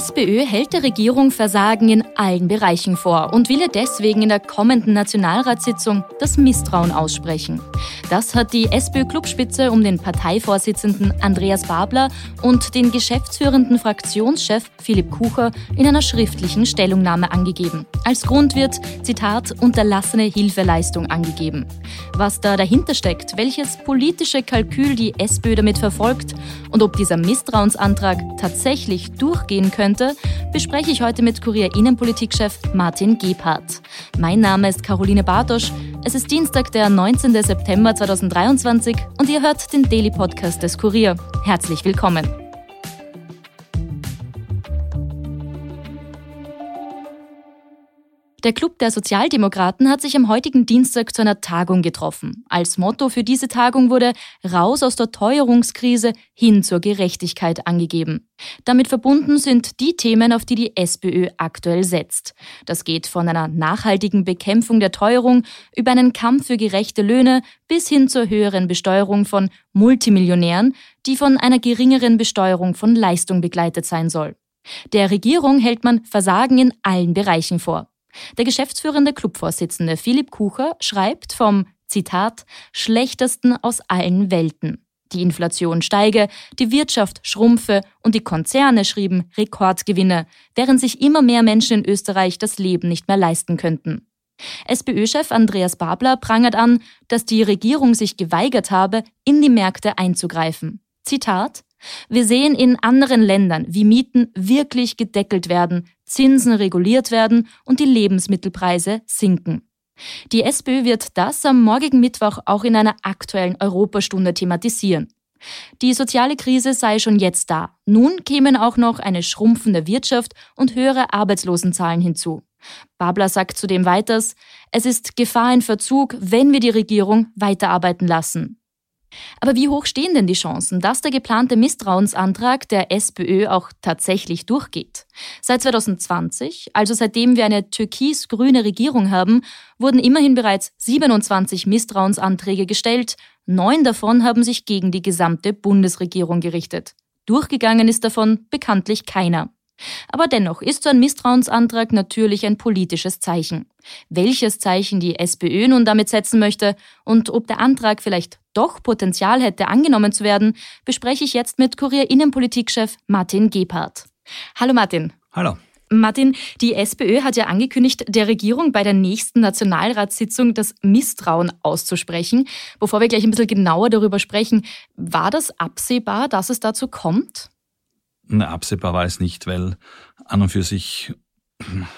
SPÖ hält der Regierung Versagen in allen Bereichen vor und will deswegen in der kommenden Nationalratssitzung das Misstrauen aussprechen. Das hat die SPÖ-Clubspitze um den Parteivorsitzenden Andreas Babler und den geschäftsführenden Fraktionschef Philipp Kucher in einer schriftlichen Stellungnahme angegeben. Als Grund wird, Zitat, unterlassene Hilfeleistung angegeben. Was da dahinter steckt, welches politische Kalkül die SPÖ damit verfolgt und ob dieser Misstrauensantrag tatsächlich durchgehen könnte, bespreche ich heute mit Kurier Innenpolitikchef Martin Gebhardt. Mein Name ist Caroline Bartosch. Es ist Dienstag, der 19. September 2023 und ihr hört den Daily Podcast des Kurier. Herzlich willkommen. Der Club der Sozialdemokraten hat sich am heutigen Dienstag zu einer Tagung getroffen. Als Motto für diese Tagung wurde Raus aus der Teuerungskrise hin zur Gerechtigkeit angegeben. Damit verbunden sind die Themen, auf die die SPÖ aktuell setzt. Das geht von einer nachhaltigen Bekämpfung der Teuerung über einen Kampf für gerechte Löhne bis hin zur höheren Besteuerung von Multimillionären, die von einer geringeren Besteuerung von Leistung begleitet sein soll. Der Regierung hält man Versagen in allen Bereichen vor. Der geschäftsführende Clubvorsitzende Philipp Kucher schreibt vom Zitat schlechtesten aus allen Welten. Die Inflation steige, die Wirtschaft schrumpfe und die Konzerne schrieben Rekordgewinne, während sich immer mehr Menschen in Österreich das Leben nicht mehr leisten könnten. SPÖ-Chef Andreas Babler prangert an, dass die Regierung sich geweigert habe, in die Märkte einzugreifen. Zitat wir sehen in anderen Ländern, wie Mieten wirklich gedeckelt werden, Zinsen reguliert werden und die Lebensmittelpreise sinken. Die SPÖ wird das am morgigen Mittwoch auch in einer aktuellen Europastunde thematisieren. Die soziale Krise sei schon jetzt da. Nun kämen auch noch eine schrumpfende Wirtschaft und höhere Arbeitslosenzahlen hinzu. Babler sagt zudem weiters, es ist Gefahr in Verzug, wenn wir die Regierung weiterarbeiten lassen. Aber wie hoch stehen denn die Chancen, dass der geplante Misstrauensantrag der SPÖ auch tatsächlich durchgeht? Seit 2020, also seitdem wir eine türkis-grüne Regierung haben, wurden immerhin bereits 27 Misstrauensanträge gestellt. Neun davon haben sich gegen die gesamte Bundesregierung gerichtet. Durchgegangen ist davon bekanntlich keiner. Aber dennoch ist so ein Misstrauensantrag natürlich ein politisches Zeichen. Welches Zeichen die SPÖ nun damit setzen möchte und ob der Antrag vielleicht doch Potenzial hätte, angenommen zu werden, bespreche ich jetzt mit Kurier Innenpolitikchef Martin Gebhardt. Hallo Martin. Hallo. Martin, die SPÖ hat ja angekündigt, der Regierung bei der nächsten Nationalratssitzung das Misstrauen auszusprechen. Bevor wir gleich ein bisschen genauer darüber sprechen, war das absehbar, dass es dazu kommt? Na, absehbar war es nicht, weil an und für sich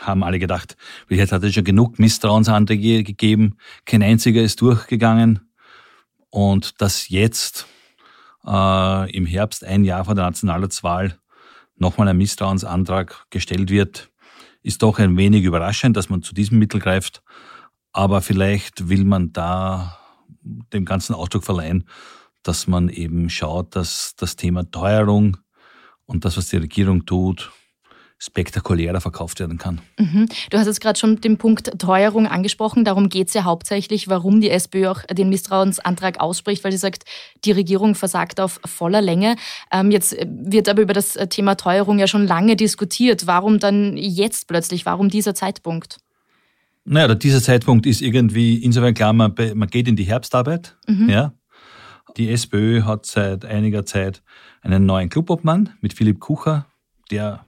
haben alle gedacht, jetzt hat es schon genug Misstrauensanträge gegeben, kein einziger ist durchgegangen. Und dass jetzt äh, im Herbst, ein Jahr vor der Nationalratswahl, nochmal ein Misstrauensantrag gestellt wird, ist doch ein wenig überraschend, dass man zu diesem Mittel greift. Aber vielleicht will man da dem ganzen Ausdruck verleihen, dass man eben schaut, dass das Thema Teuerung und das, was die Regierung tut, spektakulärer verkauft werden kann. Mhm. Du hast jetzt gerade schon den Punkt Teuerung angesprochen. Darum geht es ja hauptsächlich, warum die SPÖ auch den Misstrauensantrag ausspricht, weil sie sagt, die Regierung versagt auf voller Länge. Ähm, jetzt wird aber über das Thema Teuerung ja schon lange diskutiert. Warum dann jetzt plötzlich? Warum dieser Zeitpunkt? Naja, dieser Zeitpunkt ist irgendwie insofern klar, man, man geht in die Herbstarbeit. Mhm. Ja. Die SPÖ hat seit einiger Zeit einen neuen Clubobmann mit Philipp Kucher, der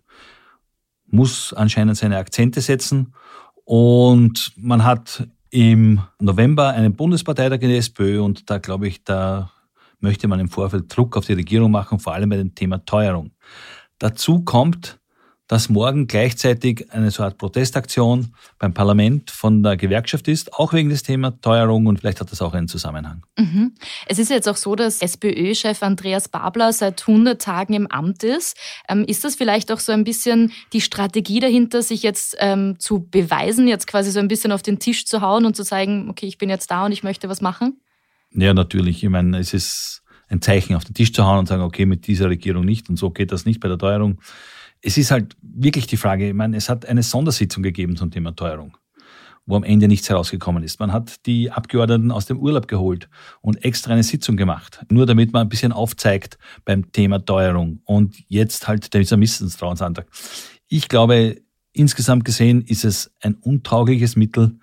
muss anscheinend seine Akzente setzen. Und man hat im November einen Bundesparteitag in der SPÖ und da glaube ich, da möchte man im Vorfeld Druck auf die Regierung machen, vor allem bei dem Thema Teuerung. Dazu kommt, dass morgen gleichzeitig eine so Art Protestaktion beim Parlament von der Gewerkschaft ist, auch wegen des Thema Teuerung und vielleicht hat das auch einen Zusammenhang. Mhm. Es ist jetzt auch so, dass SPÖ-Chef Andreas Babler seit 100 Tagen im Amt ist. Ähm, ist das vielleicht auch so ein bisschen die Strategie dahinter, sich jetzt ähm, zu beweisen, jetzt quasi so ein bisschen auf den Tisch zu hauen und zu zeigen, okay, ich bin jetzt da und ich möchte was machen? Ja, natürlich. Ich meine, es ist ein Zeichen auf den Tisch zu hauen und sagen, okay, mit dieser Regierung nicht und so geht das nicht bei der Teuerung. Es ist halt wirklich die Frage, ich meine, es hat eine Sondersitzung gegeben zum Thema Teuerung, wo am Ende nichts herausgekommen ist. Man hat die Abgeordneten aus dem Urlaub geholt und extra eine Sitzung gemacht, nur damit man ein bisschen aufzeigt beim Thema Teuerung und jetzt halt dieser Misstrauensantrag. Ich glaube, insgesamt gesehen ist es ein untaugliches Mittel,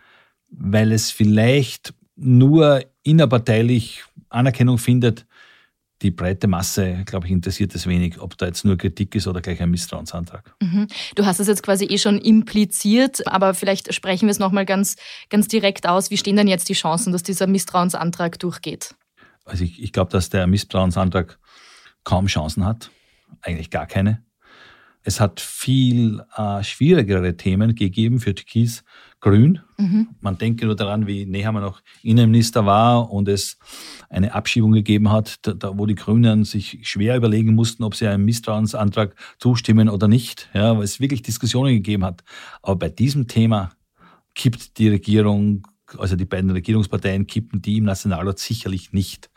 weil es vielleicht nur innerparteilich Anerkennung findet, die breite Masse, glaube ich, interessiert es wenig, ob da jetzt nur Kritik ist oder gleich ein Misstrauensantrag. Mhm. Du hast es jetzt quasi eh schon impliziert, aber vielleicht sprechen wir es nochmal ganz, ganz direkt aus. Wie stehen denn jetzt die Chancen, dass dieser Misstrauensantrag durchgeht? Also ich, ich glaube, dass der Misstrauensantrag kaum Chancen hat, eigentlich gar keine. Es hat viel äh, schwierigere Themen gegeben für Türkis Grün. Mhm. Man denke nur daran, wie Nehammer noch Innenminister war und es eine Abschiebung gegeben hat, da, wo die Grünen sich schwer überlegen mussten, ob sie einem Misstrauensantrag zustimmen oder nicht, ja, weil es wirklich Diskussionen gegeben hat. Aber bei diesem Thema kippt die Regierung, also die beiden Regierungsparteien kippen die im Nationalrat sicherlich nicht.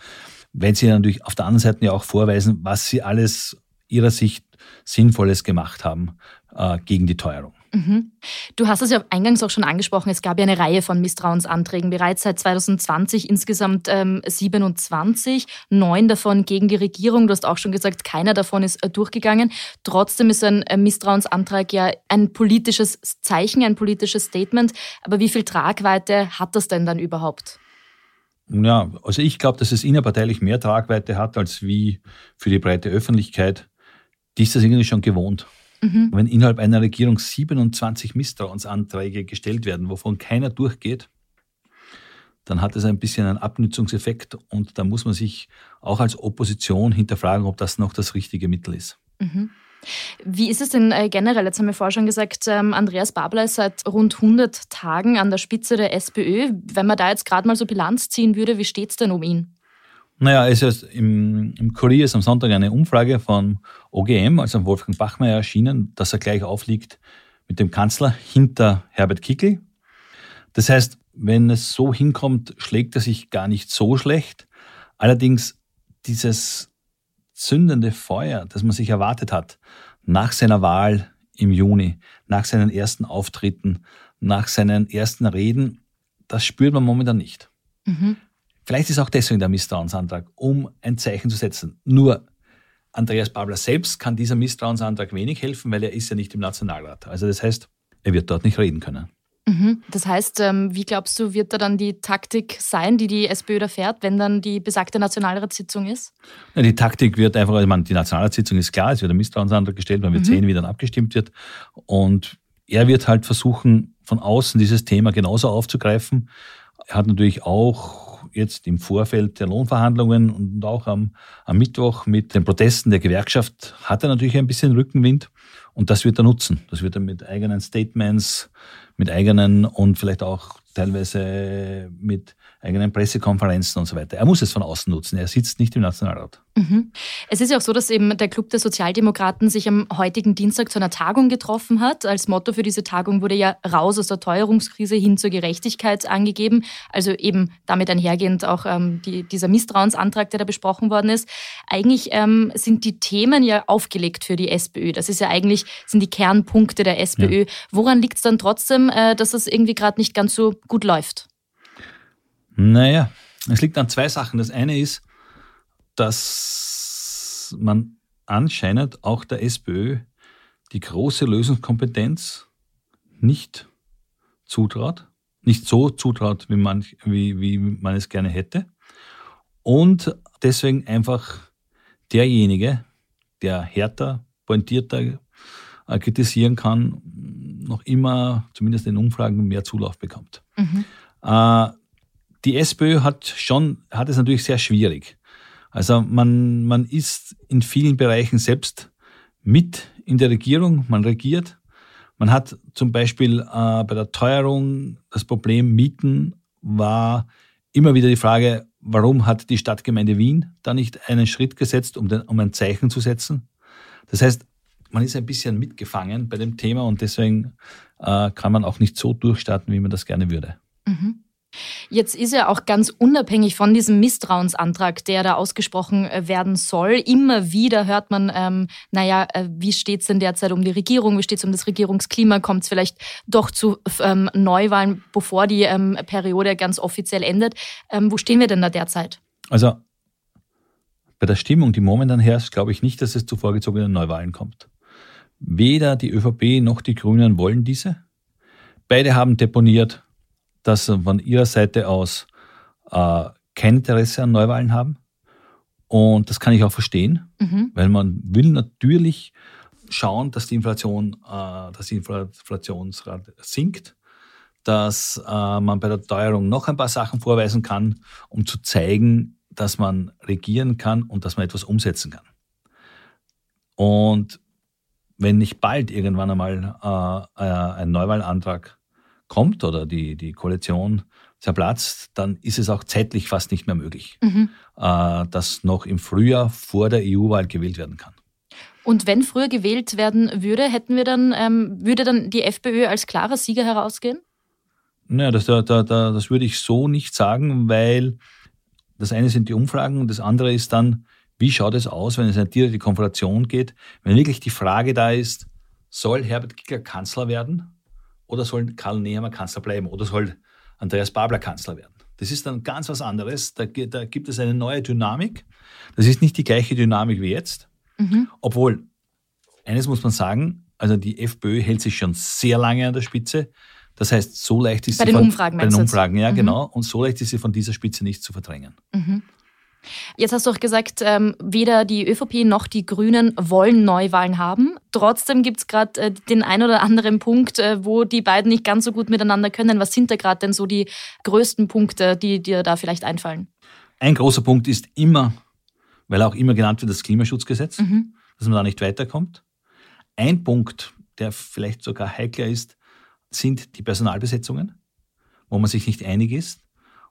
Wenn sie natürlich auf der anderen Seite ja auch vorweisen, was sie alles ihrer Sicht Sinnvolles gemacht haben äh, gegen die Teuerung. Mhm. Du hast es ja eingangs auch schon angesprochen, es gab ja eine Reihe von Misstrauensanträgen, bereits seit 2020 insgesamt ähm, 27, neun davon gegen die Regierung. Du hast auch schon gesagt, keiner davon ist äh, durchgegangen. Trotzdem ist ein äh, Misstrauensantrag ja ein politisches Zeichen, ein politisches Statement. Aber wie viel Tragweite hat das denn dann überhaupt? Ja, also ich glaube, dass es innerparteilich mehr Tragweite hat als wie für die breite Öffentlichkeit die ist das irgendwie schon gewohnt. Mhm. Wenn innerhalb einer Regierung 27 Misstrauensanträge gestellt werden, wovon keiner durchgeht, dann hat es ein bisschen einen Abnützungseffekt und da muss man sich auch als Opposition hinterfragen, ob das noch das richtige Mittel ist. Mhm. Wie ist es denn äh, generell? Jetzt haben wir vorher schon gesagt, ähm, Andreas Babler ist seit rund 100 Tagen an der Spitze der SPÖ. Wenn man da jetzt gerade mal so Bilanz ziehen würde, wie steht es denn um ihn? Naja, es ist im, im Kurier ist am Sonntag eine Umfrage von OGM, also Wolfgang Bachmeier, erschienen, dass er gleich aufliegt mit dem Kanzler hinter Herbert Kickl. Das heißt, wenn es so hinkommt, schlägt er sich gar nicht so schlecht. Allerdings dieses zündende Feuer, das man sich erwartet hat, nach seiner Wahl im Juni, nach seinen ersten Auftritten, nach seinen ersten Reden, das spürt man momentan nicht. Mhm. Vielleicht ist auch deswegen der Misstrauensantrag, um ein Zeichen zu setzen. Nur Andreas Babler selbst kann dieser Misstrauensantrag wenig helfen, weil er ist ja nicht im Nationalrat. Also das heißt, er wird dort nicht reden können. Mhm. Das heißt, ähm, wie glaubst du, wird da dann die Taktik sein, die die SPÖ da fährt, wenn dann die besagte Nationalratssitzung ist? Ja, die Taktik wird einfach, ich meine, die Nationalratssitzung ist klar, es wird ein Misstrauensantrag gestellt, man wird mhm. sehen, wie dann abgestimmt wird. Und er wird halt versuchen, von außen dieses Thema genauso aufzugreifen. Er hat natürlich auch jetzt im Vorfeld der Lohnverhandlungen und auch am, am Mittwoch mit den Protesten der Gewerkschaft hat er natürlich ein bisschen Rückenwind und das wird er nutzen. Das wird er mit eigenen Statements, mit eigenen und vielleicht auch teilweise mit eigenen Pressekonferenzen und so weiter. Er muss es von außen nutzen. Er sitzt nicht im Nationalrat. Mhm. Es ist ja auch so, dass eben der Club der Sozialdemokraten sich am heutigen Dienstag zu einer Tagung getroffen hat. Als Motto für diese Tagung wurde ja raus aus der Teuerungskrise hin zur Gerechtigkeit angegeben. Also eben damit einhergehend auch ähm, die, dieser Misstrauensantrag, der da besprochen worden ist. Eigentlich ähm, sind die Themen ja aufgelegt für die SPÖ. Das ist ja eigentlich, sind die Kernpunkte der SPÖ. Ja. Woran liegt es dann trotzdem, äh, dass es irgendwie gerade nicht ganz so gut läuft? Naja, es liegt an zwei Sachen. Das eine ist, dass man anscheinend auch der SPÖ die große Lösungskompetenz nicht zutraut, nicht so zutraut, wie man, wie, wie man es gerne hätte. Und deswegen einfach derjenige, der härter, pointierter äh, kritisieren kann, noch immer, zumindest in Umfragen, mehr Zulauf bekommt. Mhm. Äh, die SPÖ hat schon, hat es natürlich sehr schwierig. Also man, man ist in vielen Bereichen selbst mit in der Regierung, man regiert. Man hat zum Beispiel äh, bei der Teuerung das Problem Mieten war immer wieder die Frage, warum hat die Stadtgemeinde Wien da nicht einen Schritt gesetzt, um, den, um ein Zeichen zu setzen? Das heißt, man ist ein bisschen mitgefangen bei dem Thema und deswegen äh, kann man auch nicht so durchstarten, wie man das gerne würde. Mhm. Jetzt ist ja auch ganz unabhängig von diesem Misstrauensantrag, der da ausgesprochen äh, werden soll. Immer wieder hört man, ähm, naja, äh, wie steht es denn derzeit um die Regierung? Wie steht es um das Regierungsklima? Kommt es vielleicht doch zu ähm, Neuwahlen, bevor die ähm, Periode ganz offiziell endet? Ähm, wo stehen wir denn da derzeit? Also bei der Stimmung, die momentan herrscht, glaube ich nicht, dass es zu vorgezogenen Neuwahlen kommt. Weder die ÖVP noch die Grünen wollen diese. Beide haben deponiert, dass sie von ihrer Seite aus äh, kein Interesse an Neuwahlen haben. Und das kann ich auch verstehen, mhm. weil man will natürlich schauen, dass die Inflation, äh, dass die Inflationsrate sinkt, dass äh, man bei der Teuerung noch ein paar Sachen vorweisen kann, um zu zeigen, dass man regieren kann und dass man etwas umsetzen kann. Und wenn nicht bald irgendwann einmal äh, äh ein Neuwahlantrag kommt oder die, die Koalition zerplatzt, dann ist es auch zeitlich fast nicht mehr möglich, mhm. äh, dass noch im Frühjahr vor der EU-Wahl gewählt werden kann. Und wenn früher gewählt werden würde, hätten wir dann, ähm, würde dann die FPÖ als klarer Sieger herausgehen? Naja, das, da, da, das würde ich so nicht sagen, weil das eine sind die Umfragen und das andere ist dann, wie schaut es aus, wenn es eine direkte Konfrontation geht, wenn wirklich die Frage da ist, soll Herbert Kickler Kanzler werden oder soll Karl Nehammer Kanzler bleiben oder soll Andreas Babler Kanzler werden? Das ist dann ganz was anderes. Da, da gibt es eine neue Dynamik. Das ist nicht die gleiche Dynamik wie jetzt. Mhm. Obwohl, eines muss man sagen, also die FPÖ hält sich schon sehr lange an der Spitze. Das heißt, so leicht ist bei sie den von, Umfragen, bei den Umfragen, ja mhm. genau, und so leicht ist sie von dieser Spitze nicht zu verdrängen. Mhm. Jetzt hast du auch gesagt, ähm, weder die ÖVP noch die Grünen wollen Neuwahlen haben. Trotzdem gibt es gerade äh, den ein oder anderen Punkt, äh, wo die beiden nicht ganz so gut miteinander können. Was sind da gerade denn so die größten Punkte, die dir da vielleicht einfallen? Ein großer Punkt ist immer, weil auch immer genannt wird, das Klimaschutzgesetz, mhm. dass man da nicht weiterkommt. Ein Punkt, der vielleicht sogar heikler ist, sind die Personalbesetzungen, wo man sich nicht einig ist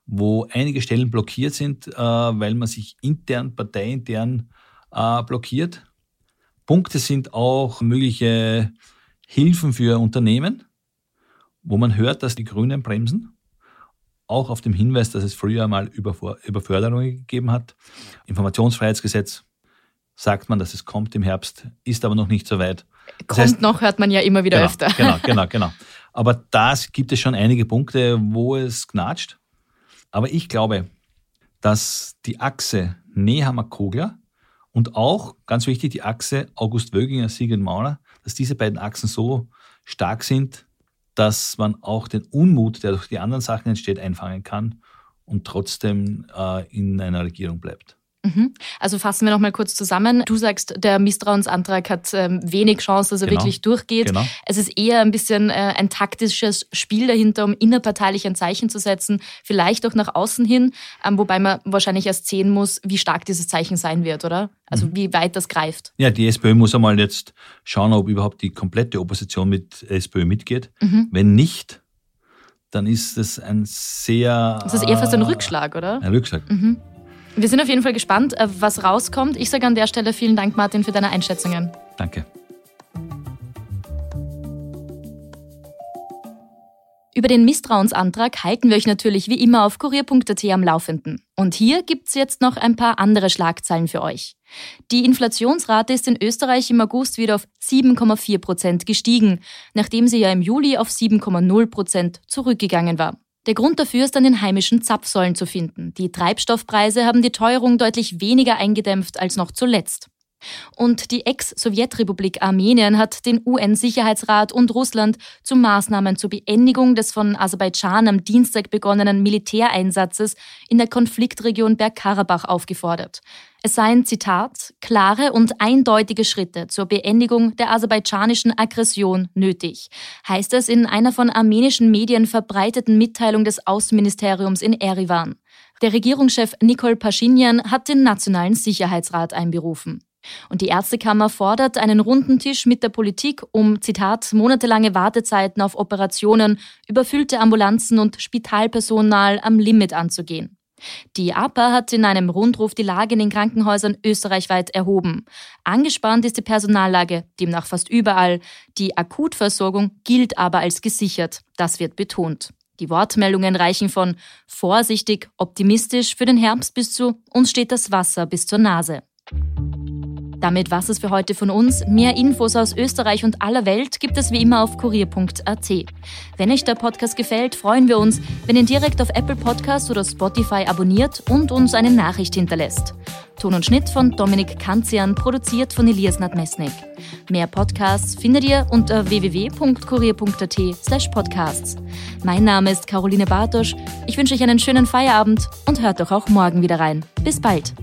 wo einige Stellen blockiert sind, äh, weil man sich intern, parteiintern äh, blockiert. Punkte sind auch mögliche Hilfen für Unternehmen, wo man hört, dass die Grünen bremsen. Auch auf dem Hinweis, dass es früher mal Überförderungen gegeben hat. Informationsfreiheitsgesetz sagt man, dass es kommt im Herbst, ist aber noch nicht so weit. Das kommt heißt, noch, hört man ja immer wieder genau, öfter. Genau, genau, genau. Aber da gibt es schon einige Punkte, wo es knatscht. Aber ich glaube, dass die Achse Nehammer-Kogler und auch, ganz wichtig, die Achse August Wöginger, Sigrid Maurer, dass diese beiden Achsen so stark sind, dass man auch den Unmut, der durch die anderen Sachen entsteht, einfangen kann und trotzdem äh, in einer Regierung bleibt. Mhm. Also fassen wir noch mal kurz zusammen. Du sagst, der Misstrauensantrag hat ähm, wenig Chance, dass er genau. wirklich durchgeht. Genau. Es ist eher ein bisschen äh, ein taktisches Spiel dahinter, um innerparteilich ein Zeichen zu setzen, vielleicht auch nach außen hin, ähm, wobei man wahrscheinlich erst sehen muss, wie stark dieses Zeichen sein wird, oder? Also mhm. wie weit das greift. Ja, die SPÖ muss einmal jetzt schauen, ob überhaupt die komplette Opposition mit SPÖ mitgeht. Mhm. Wenn nicht, dann ist es ein sehr. Das ist eher fast ein Rückschlag, oder? Ein Rückschlag. Mhm. Wir sind auf jeden Fall gespannt, äh, was rauskommt. Ich sage an der Stelle vielen Dank, Martin, für deine Einschätzungen. Danke. Über den Misstrauensantrag halten wir euch natürlich wie immer auf kurier.at am Laufenden. Und hier gibt's jetzt noch ein paar andere Schlagzeilen für euch. Die Inflationsrate ist in Österreich im August wieder auf 7,4 Prozent gestiegen, nachdem sie ja im Juli auf 7,0 Prozent zurückgegangen war. Der Grund dafür ist an den heimischen Zapfsäulen zu finden. Die Treibstoffpreise haben die Teuerung deutlich weniger eingedämpft als noch zuletzt. Und die Ex-Sowjetrepublik Armenien hat den UN-Sicherheitsrat und Russland zu Maßnahmen zur Beendigung des von Aserbaidschan am Dienstag begonnenen Militäreinsatzes in der Konfliktregion Bergkarabach aufgefordert. Es seien, Zitat, klare und eindeutige Schritte zur Beendigung der aserbaidschanischen Aggression nötig, heißt es in einer von armenischen Medien verbreiteten Mitteilung des Außenministeriums in Erivan. Der Regierungschef Nikol Paschinjan hat den Nationalen Sicherheitsrat einberufen. Und die Ärztekammer fordert einen runden Tisch mit der Politik, um, Zitat, monatelange Wartezeiten auf Operationen, überfüllte Ambulanzen und Spitalpersonal am Limit anzugehen. Die APA hat in einem Rundruf die Lage in den Krankenhäusern österreichweit erhoben. Angespannt ist die Personallage, demnach fast überall. Die Akutversorgung gilt aber als gesichert. Das wird betont. Die Wortmeldungen reichen von vorsichtig, optimistisch für den Herbst bis zu uns steht das Wasser bis zur Nase. Damit was es für heute von uns. Mehr Infos aus Österreich und aller Welt gibt es wie immer auf kurier.at. Wenn euch der Podcast gefällt, freuen wir uns, wenn ihr direkt auf Apple Podcast oder Spotify abonniert und uns eine Nachricht hinterlässt. Ton und Schnitt von Dominik Kanzian, produziert von Elias Nadmesnik. Mehr Podcasts findet ihr unter www.kurier.at slash podcasts. Mein Name ist Caroline Bartosch. Ich wünsche euch einen schönen Feierabend und hört doch auch morgen wieder rein. Bis bald.